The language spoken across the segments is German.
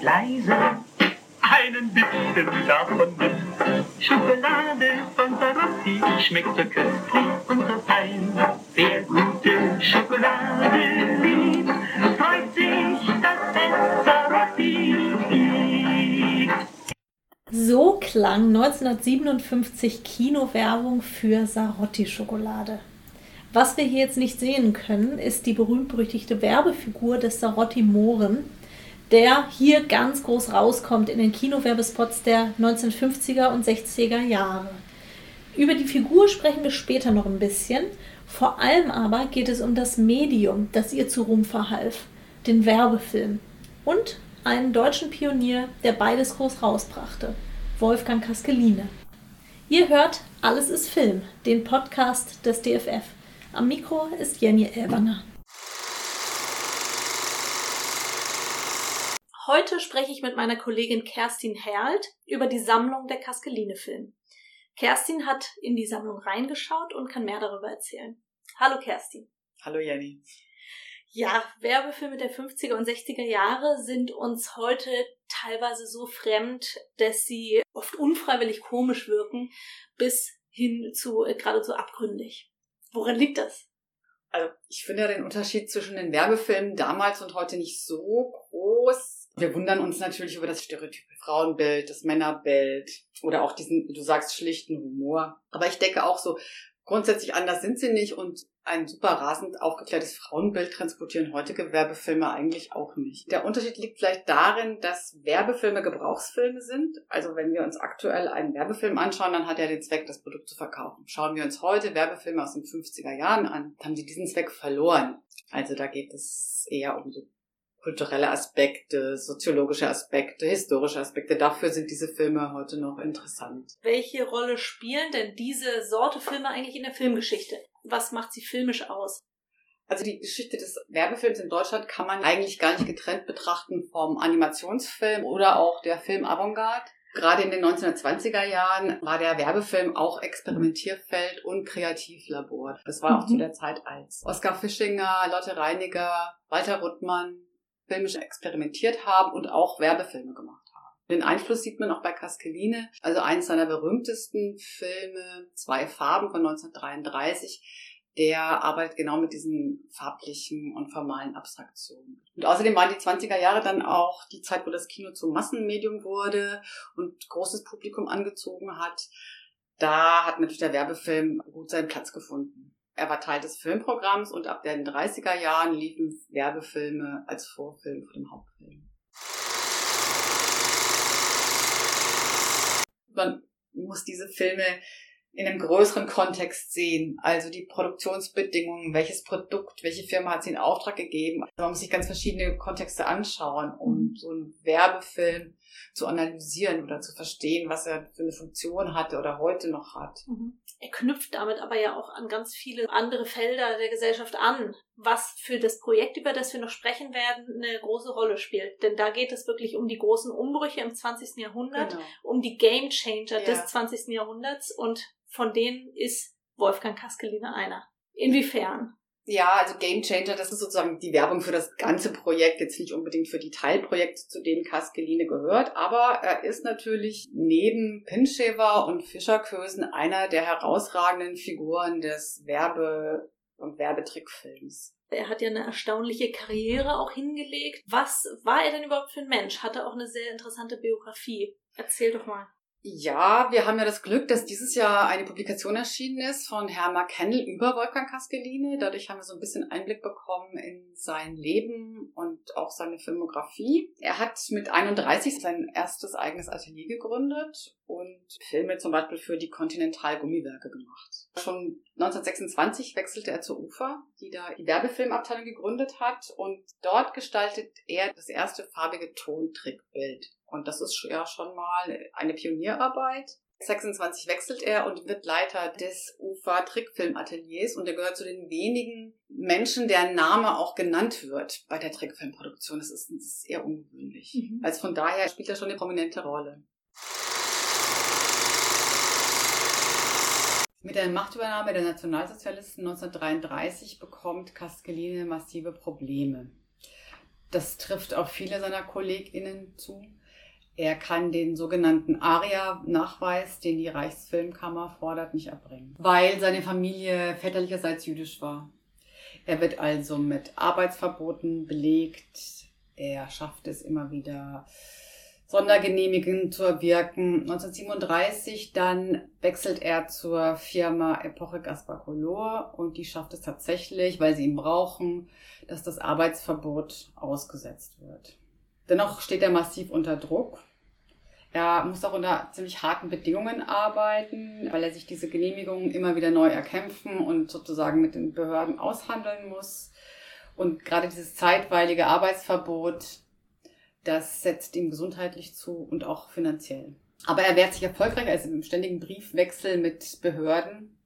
und leise einen Bissen davon nimmt. Schokolade von Sarotti schmeckt so köstlich und so fein. Wer gute Schokolade liebt, freut sich, dass es Sarotti gibt. So klang 1957 Kinowerbung für Sarotti-Schokolade. Was wir hier jetzt nicht sehen können, ist die berühmt-berüchtigte Werbefigur des Sarotti Mohren, der hier ganz groß rauskommt in den Kinowerbespots der 1950er und 60er Jahre. Über die Figur sprechen wir später noch ein bisschen. Vor allem aber geht es um das Medium, das ihr zu Ruhm verhalf, den Werbefilm. Und einen deutschen Pionier, der beides groß rausbrachte, Wolfgang Kaskeline. Ihr hört Alles ist Film, den Podcast des DFF. Am Mikro ist Jenny Elberner. Heute spreche ich mit meiner Kollegin Kerstin Herlt über die Sammlung der Kaskeline-Film. Kerstin hat in die Sammlung reingeschaut und kann mehr darüber erzählen. Hallo Kerstin. Hallo Jenny. Ja, Werbefilme der 50er und 60er Jahre sind uns heute teilweise so fremd, dass sie oft unfreiwillig komisch wirken, bis hin zu äh, geradezu abgründig. Woran liegt das? Also ich finde ja den Unterschied zwischen den Werbefilmen damals und heute nicht so groß wir wundern uns natürlich über das stereotype Frauenbild, das Männerbild oder auch diesen, du sagst, schlichten Humor. Aber ich denke auch so, grundsätzlich anders sind sie nicht und ein super rasend aufgeklärtes Frauenbild transportieren heutige Werbefilme eigentlich auch nicht. Der Unterschied liegt vielleicht darin, dass Werbefilme Gebrauchsfilme sind. Also wenn wir uns aktuell einen Werbefilm anschauen, dann hat er den Zweck, das Produkt zu verkaufen. Schauen wir uns heute Werbefilme aus den 50er Jahren an, haben sie diesen Zweck verloren. Also da geht es eher um so kulturelle Aspekte, soziologische Aspekte, historische Aspekte. Dafür sind diese Filme heute noch interessant. Welche Rolle spielen denn diese Sorte Filme eigentlich in der Filmgeschichte? Was macht sie filmisch aus? Also die Geschichte des Werbefilms in Deutschland kann man eigentlich gar nicht getrennt betrachten vom Animationsfilm oder auch der Film Avantgarde. Gerade in den 1920er Jahren war der Werbefilm auch Experimentierfeld und Kreativlabor. Das war auch mhm. zu der Zeit, als Oskar Fischinger, Lotte Reiniger, Walter Ruttmann, filmisch experimentiert haben und auch Werbefilme gemacht haben. Den Einfluss sieht man auch bei Kaskeline, also eines seiner berühmtesten Filme, Zwei Farben von 1933. Der arbeitet genau mit diesen farblichen und formalen Abstraktionen. Und außerdem waren die 20er Jahre dann auch die Zeit, wo das Kino zum Massenmedium wurde und großes Publikum angezogen hat. Da hat natürlich der Werbefilm gut seinen Platz gefunden. Er war Teil des Filmprogramms und ab den 30er Jahren liefen Werbefilme als Vorfilm vor dem Hauptfilm. Man muss diese Filme in einem größeren Kontext sehen. Also die Produktionsbedingungen, welches Produkt, welche Firma hat sie in Auftrag gegeben. Man muss sich ganz verschiedene Kontexte anschauen, um so einen Werbefilm zu analysieren oder zu verstehen, was er für eine Funktion hatte oder heute noch hat. Mhm. Er knüpft damit aber ja auch an ganz viele andere Felder der Gesellschaft an, was für das Projekt, über das wir noch sprechen werden, eine große Rolle spielt. Denn da geht es wirklich um die großen Umbrüche im 20. Jahrhundert, genau. um die Game Changer ja. des 20. Jahrhunderts und von denen ist Wolfgang Kaskeline einer. Inwiefern? Ja, also Game Changer, das ist sozusagen die Werbung für das ganze Projekt, jetzt nicht unbedingt für die Teilprojekte, zu denen Kaskeline gehört, aber er ist natürlich neben Pinschewer und Fischerkösen einer der herausragenden Figuren des Werbe- und Werbetrickfilms. Er hat ja eine erstaunliche Karriere auch hingelegt. Was war er denn überhaupt für ein Mensch? Hatte auch eine sehr interessante Biografie. Erzähl doch mal. Ja, wir haben ja das Glück, dass dieses Jahr eine Publikation erschienen ist von Hermann Kennel über Wolfgang Kaskeline. Dadurch haben wir so ein bisschen Einblick bekommen in sein Leben und auch seine Filmografie. Er hat mit 31 sein erstes eigenes Atelier gegründet und Filme zum Beispiel für die Continental Gummiwerke gemacht. Schon 1926 wechselte er zur UFA, die da die Werbefilmabteilung gegründet hat und dort gestaltet er das erste farbige Tontrickbild und das ist ja schon mal eine Pionierarbeit. 26 wechselt er und wird Leiter des UFA Trickfilmateliers und er gehört zu den wenigen Menschen, deren Name auch genannt wird bei der Trickfilmproduktion. Das ist, das ist eher ungewöhnlich. Mhm. Also von daher spielt er schon eine prominente Rolle. Mit der Machtübernahme der Nationalsozialisten 1933 bekommt Castellini massive Probleme. Das trifft auch viele seiner KollegInnen zu. Er kann den sogenannten ARIA-Nachweis, den die Reichsfilmkammer fordert, nicht erbringen, weil seine Familie väterlicherseits jüdisch war. Er wird also mit Arbeitsverboten belegt. Er schafft es immer wieder, Sondergenehmigungen zu erwirken. 1937 dann wechselt er zur Firma Epoche Gaspar Color und die schafft es tatsächlich, weil sie ihn brauchen, dass das Arbeitsverbot ausgesetzt wird. Dennoch steht er massiv unter Druck. Er muss auch unter ziemlich harten Bedingungen arbeiten, weil er sich diese Genehmigungen immer wieder neu erkämpfen und sozusagen mit den Behörden aushandeln muss. Und gerade dieses zeitweilige Arbeitsverbot das setzt ihm gesundheitlich zu und auch finanziell. Aber er wehrt sich erfolgreich, also im ständigen Briefwechsel mit Behörden.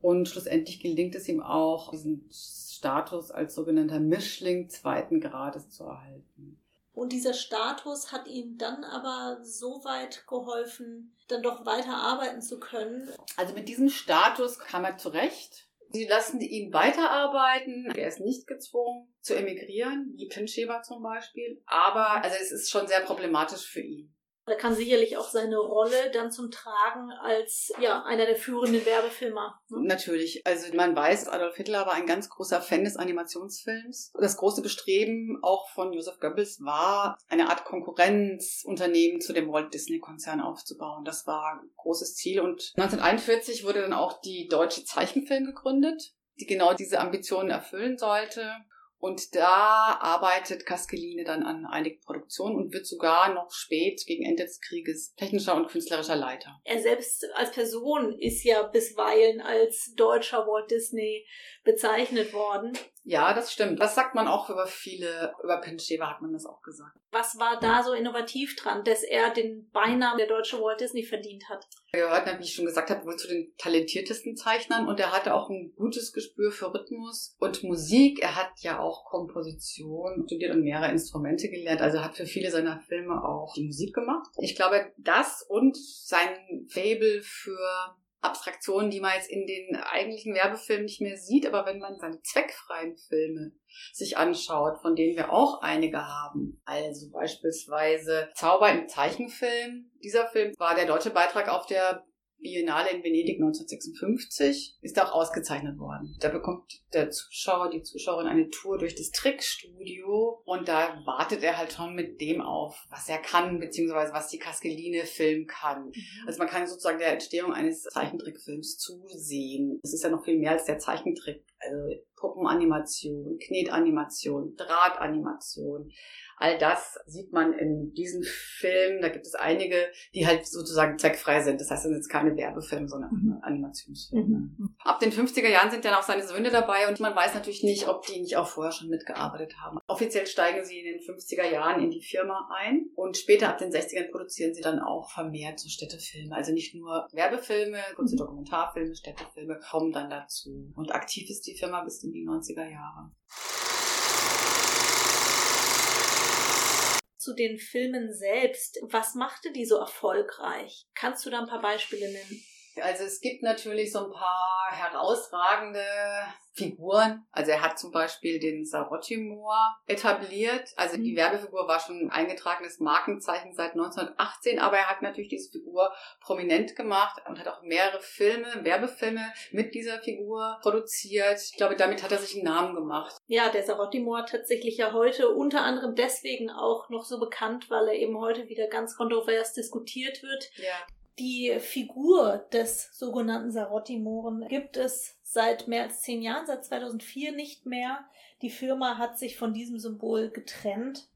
Und schlussendlich gelingt es ihm auch, diesen Status als sogenannter Mischling zweiten Grades zu erhalten. Und dieser Status hat ihm dann aber so weit geholfen, dann doch weiter arbeiten zu können. Also mit diesem Status kam er zurecht. Sie lassen ihn weiterarbeiten. Er ist nicht gezwungen zu emigrieren, wie Pincheber zum Beispiel. Aber also es ist schon sehr problematisch für ihn. Er kann sicherlich auch seine Rolle dann zum Tragen als ja einer der führenden Werbefilmer. Ne? Natürlich. Also man weiß, Adolf Hitler war ein ganz großer Fan des Animationsfilms. Das große Bestreben auch von Joseph Goebbels war, eine Art Konkurrenzunternehmen zu dem Walt Disney Konzern aufzubauen. Das war ein großes Ziel. Und 1941 wurde dann auch die Deutsche Zeichenfilm gegründet die genau diese Ambitionen erfüllen sollte. Und da arbeitet Kaskeline dann an einigen Produktionen und wird sogar noch spät gegen Ende des Krieges technischer und künstlerischer Leiter. Er selbst als Person ist ja bisweilen als deutscher Walt Disney bezeichnet worden. Ja, das stimmt. Das sagt man auch über viele, über Pinchewa hat man das auch gesagt. Was war da so innovativ dran, dass er den Beinamen der deutsche Walt Disney verdient hat? Er gehört, wie ich schon gesagt habe, wohl zu den talentiertesten Zeichnern und er hatte auch ein gutes Gespür für Rhythmus und Musik. Er hat ja auch Komposition studiert und mehrere Instrumente gelernt, also hat für viele seiner Filme auch die Musik gemacht. Ich glaube, das und sein Fable für Abstraktionen, die man jetzt in den eigentlichen Werbefilmen nicht mehr sieht, aber wenn man seine zweckfreien Filme sich anschaut, von denen wir auch einige haben, also beispielsweise Zauber im Zeichenfilm. Dieser Film war der deutsche Beitrag auf der Biennale in Venedig 1956 ist auch ausgezeichnet worden. Da bekommt der Zuschauer, die Zuschauerin eine Tour durch das Trickstudio und da wartet er halt schon mit dem auf, was er kann, beziehungsweise was die Kaskeline Film kann. Mhm. Also man kann sozusagen der Entstehung eines Zeichentrickfilms zusehen. Es ist ja noch viel mehr als der Zeichentrick. Also Puppenanimation, Knetanimation, Drahtanimation. All das sieht man in diesen Filmen. Da gibt es einige, die halt sozusagen zweckfrei sind. Das heißt, es sind jetzt keine Werbefilme, sondern mhm. Animationsfilme. Mhm. Ab den 50er Jahren sind dann auch seine Söhne dabei und man weiß natürlich nicht, ob die nicht auch vorher schon mitgearbeitet haben. Offiziell steigen sie in den 50er Jahren in die Firma ein und später ab den 60ern produzieren sie dann auch vermehrt so Städtefilme. Also nicht nur Werbefilme, kurze mhm. Dokumentarfilme, Städtefilme kommen dann dazu. Und aktiv ist die Firma bis in die 90er Jahre. zu den Filmen selbst. Was machte die so erfolgreich? Kannst du da ein paar Beispiele nennen? Also es gibt natürlich so ein paar herausragende Figuren. Also er hat zum Beispiel den Sarotti-Moor etabliert. Also die mhm. Werbefigur war schon ein eingetragenes Markenzeichen seit 1918, aber er hat natürlich diese Figur prominent gemacht und hat auch mehrere Filme, Werbefilme mit dieser Figur produziert. Ich glaube, damit hat er sich einen Namen gemacht. Ja, der Sarotti-Moor tatsächlich ja heute unter anderem deswegen auch noch so bekannt, weil er eben heute wieder ganz kontrovers diskutiert wird. Ja. Die Figur des sogenannten Sarotti-Mohren gibt es seit mehr als zehn Jahren, seit 2004 nicht mehr. Die Firma hat sich von diesem Symbol getrennt.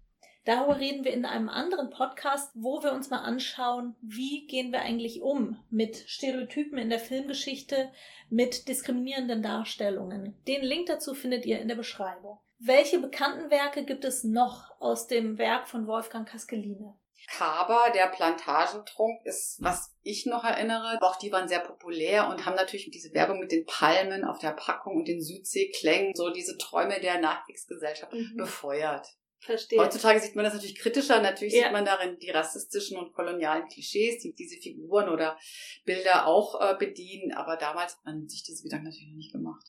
Darüber reden wir in einem anderen Podcast, wo wir uns mal anschauen, wie gehen wir eigentlich um mit Stereotypen in der Filmgeschichte, mit diskriminierenden Darstellungen. Den Link dazu findet ihr in der Beschreibung. Welche bekannten Werke gibt es noch aus dem Werk von Wolfgang Kaskeline? Kaber, der Plantagentrunk, ist, was ich noch erinnere. Auch die waren sehr populär und haben natürlich diese Werbung mit den Palmen auf der Packung und den Südseeklängen, so diese Träume der Nachkriegsgesellschaft mhm. befeuert. Verstehe. Heutzutage sieht man das natürlich kritischer. Natürlich Ja. sieht man darin die rassistischen und kolonialen Klischees, die diese Figuren oder Bilder auch äh, bedienen. Aber damals hat man sich diese Gedanken natürlich noch nicht gemacht.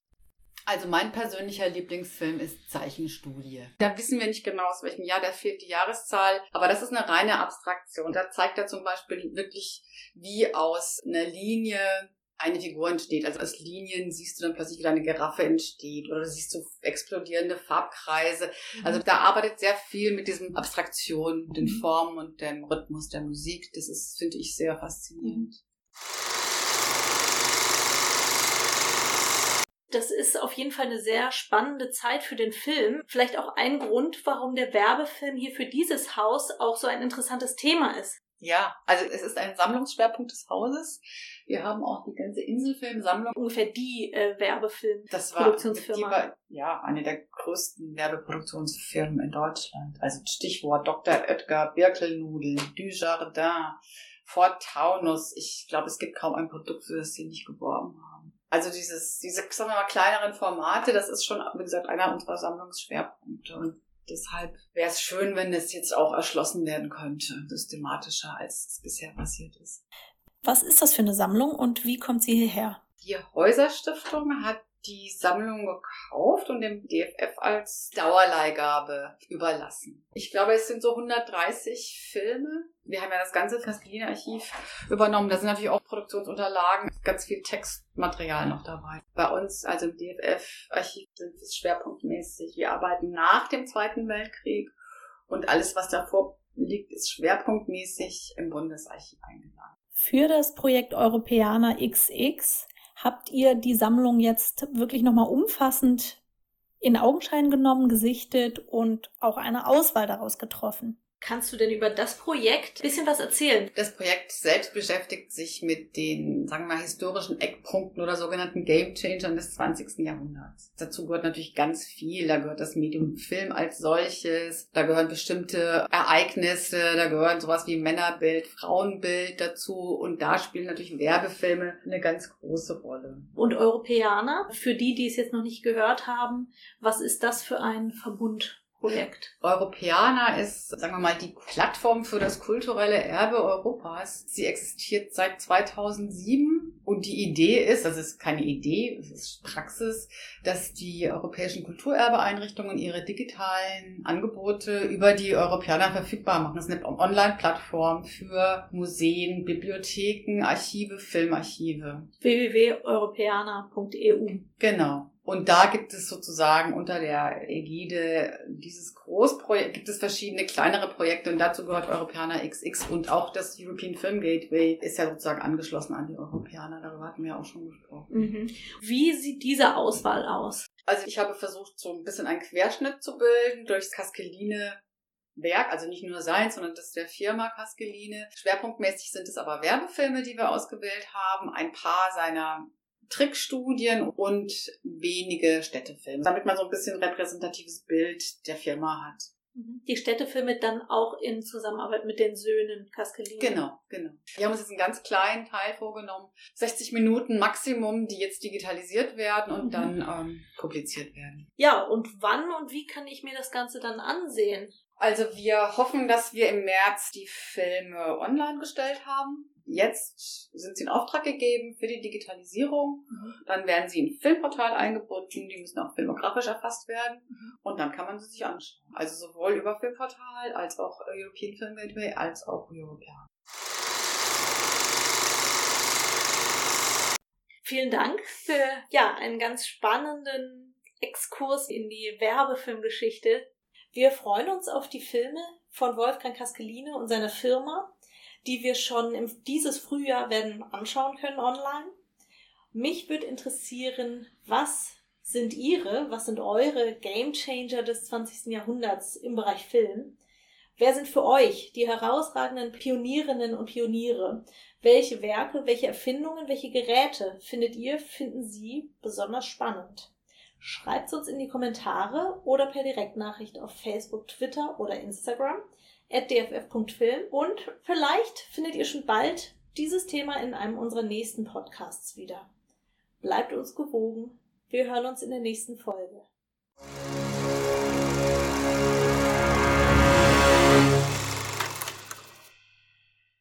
Also mein persönlicher Lieblingsfilm ist Zeichenstudie. Da wissen wir nicht genau, aus welchem Jahr, da fehlt die Jahreszahl, aber das ist eine reine Abstraktion. Da zeigt er zum Beispiel wirklich, wie aus einer Linie eine Figur entsteht. Also aus Linien siehst du dann plötzlich wieder eine Giraffe entsteht oder du siehst so explodierende Farbkreise. Also da arbeitet sehr viel mit diesen Abstraktionen, den Formen und dem Rhythmus der Musik. Das ist, finde ich, sehr faszinierend. Das ist auf jeden Fall eine sehr spannende Zeit für den Film. Vielleicht auch ein Grund, warum der Werbefilm hier für dieses Haus auch so ein interessantes Thema ist. Ja, also es ist ein Sammlungsschwerpunkt des Hauses. Wir haben auch die ganze Inselfilmsammlung. Ungefähr die äh, Werbefilm. Das war, Produktionsfirma. die war ja eine der größten Werbeproduktionsfirmen in Deutschland. Also Stichwort Dr. Oetker, Birkelnudeln, Dujardin, Fort Taunus. Ich glaube, es gibt kaum ein Produkt, für das sie nicht geworben haben. Also dieses, diese, sagen wir mal, kleineren Formate, das ist schon, wie gesagt, einer unserer Sammlungsschwerpunkte. Und deshalb wäre es schön, wenn das jetzt auch erschlossen werden könnte, systematischer, als es bisher passiert ist. Was ist das für eine Sammlung und wie kommt sie hierher? Die Häuserstiftung hat die Sammlung gekauft und dem DFF als Dauerleihgabe überlassen. Ich glaube, es sind so 130 Filme. Wir haben ja das ganze Kaskline-Archiv übernommen. Da sind natürlich auch Produktionsunterlagen, ganz viel Textmaterial noch dabei. Bei uns, also im DFF-Archiv, sind es schwerpunktmäßig. Wir arbeiten nach dem Zweiten Weltkrieg und alles, was davor liegt, ist schwerpunktmäßig im Bundesarchiv eingeladen. Für das Projekt Europäer XX habt ihr die Sammlung jetzt wirklich nochmal umfassend in Augenschein genommen, gesichtet und auch eine Auswahl daraus getroffen. Kannst du denn über das Projekt ein bisschen was erzählen? Das Projekt selbst beschäftigt sich mit den, sagen wir mal, historischen Eckpunkten oder sogenannten Game Changern des 20. Jahrhunderts. Dazu gehört natürlich ganz viel. Da gehört das Medium Film als solches, da gehören bestimmte Ereignisse, da gehören sowas wie Männerbild, Frauenbild dazu und da spielen natürlich Werbefilme eine ganz große Rolle. Und Europäer, für die, die es jetzt noch nicht gehört haben, was ist das für ein Verbundprojekt? Europäer ist, sagen wir mal, die Plattform für das kulturelle Erbe Europas. Sie existiert seit 2007 und die Idee ist, das ist keine Idee, es ist Praxis, dass die europäischen Kulturerbeeinrichtungen ihre digitalen Angebote über die Europäer verfügbar machen. Das ist eine Online-Plattform für Museen, Bibliotheken, Archive, Filmarchive. www.europäer.eu Genau. Und da gibt es sozusagen unter der Ägide dieses Großprojekt, gibt es verschiedene kleinere Projekte und dazu gehört Europäer XX und auch das European Film Gateway ist ja sozusagen angeschlossen an die Europäer. Darüber hatten wir auch schon gesprochen. Mhm. Wie sieht diese Auswahl aus? Also ich habe versucht, so ein bisschen einen Querschnitt zu bilden durchs Kaskeline Werk, also nicht nur sein, sondern das der Firma Kaskeline. Schwerpunktmäßig sind es aber Werbefilme, die wir ausgewählt haben, ein paar seiner Trickstudien und wenige Städtefilme, damit man so ein bisschen repräsentatives Bild der Firma hat. Die Städtefilme dann auch in Zusammenarbeit mit den Söhnen Kaskelin. Genau, genau. Wir haben uns jetzt einen ganz kleinen Teil vorgenommen, 60 Minuten Maximum, die jetzt digitalisiert werden und Mhm. dann ähm, publiziert werden. Ja, und wann und wie kann ich mir das Ganze dann ansehen? Also wir hoffen, dass wir im März die Filme online gestellt haben. Jetzt sind sie in Auftrag gegeben für die Digitalisierung. Dann werden sie in ein Filmportal eingebunden. Die müssen auch filmografisch erfasst werden. Und dann kann man sie sich anschauen. Also sowohl über Filmportal als auch European Film Gateway als auch European. Vielen Dank für ja einen ganz spannenden Exkurs in die Werbefilmgeschichte. Wir freuen uns auf die Filme von Wolfgang Kaskeline und seiner Firma, die wir schon im, dieses Frühjahr werden anschauen können online. Mich würde interessieren, was sind Ihre, was sind eure Game Changer des 20. Jahrhunderts im Bereich Film? Wer sind für euch die herausragenden Pionierinnen und Pioniere? Welche Werke, welche Erfindungen, welche Geräte findet ihr, finden Sie besonders spannend? Schreibt uns in die Kommentare oder per Direktnachricht auf Facebook, Twitter oder Instagram dff.film und vielleicht findet ihr schon bald dieses Thema in einem unserer nächsten Podcasts wieder. Bleibt uns gewogen. Wir hören uns in der nächsten Folge.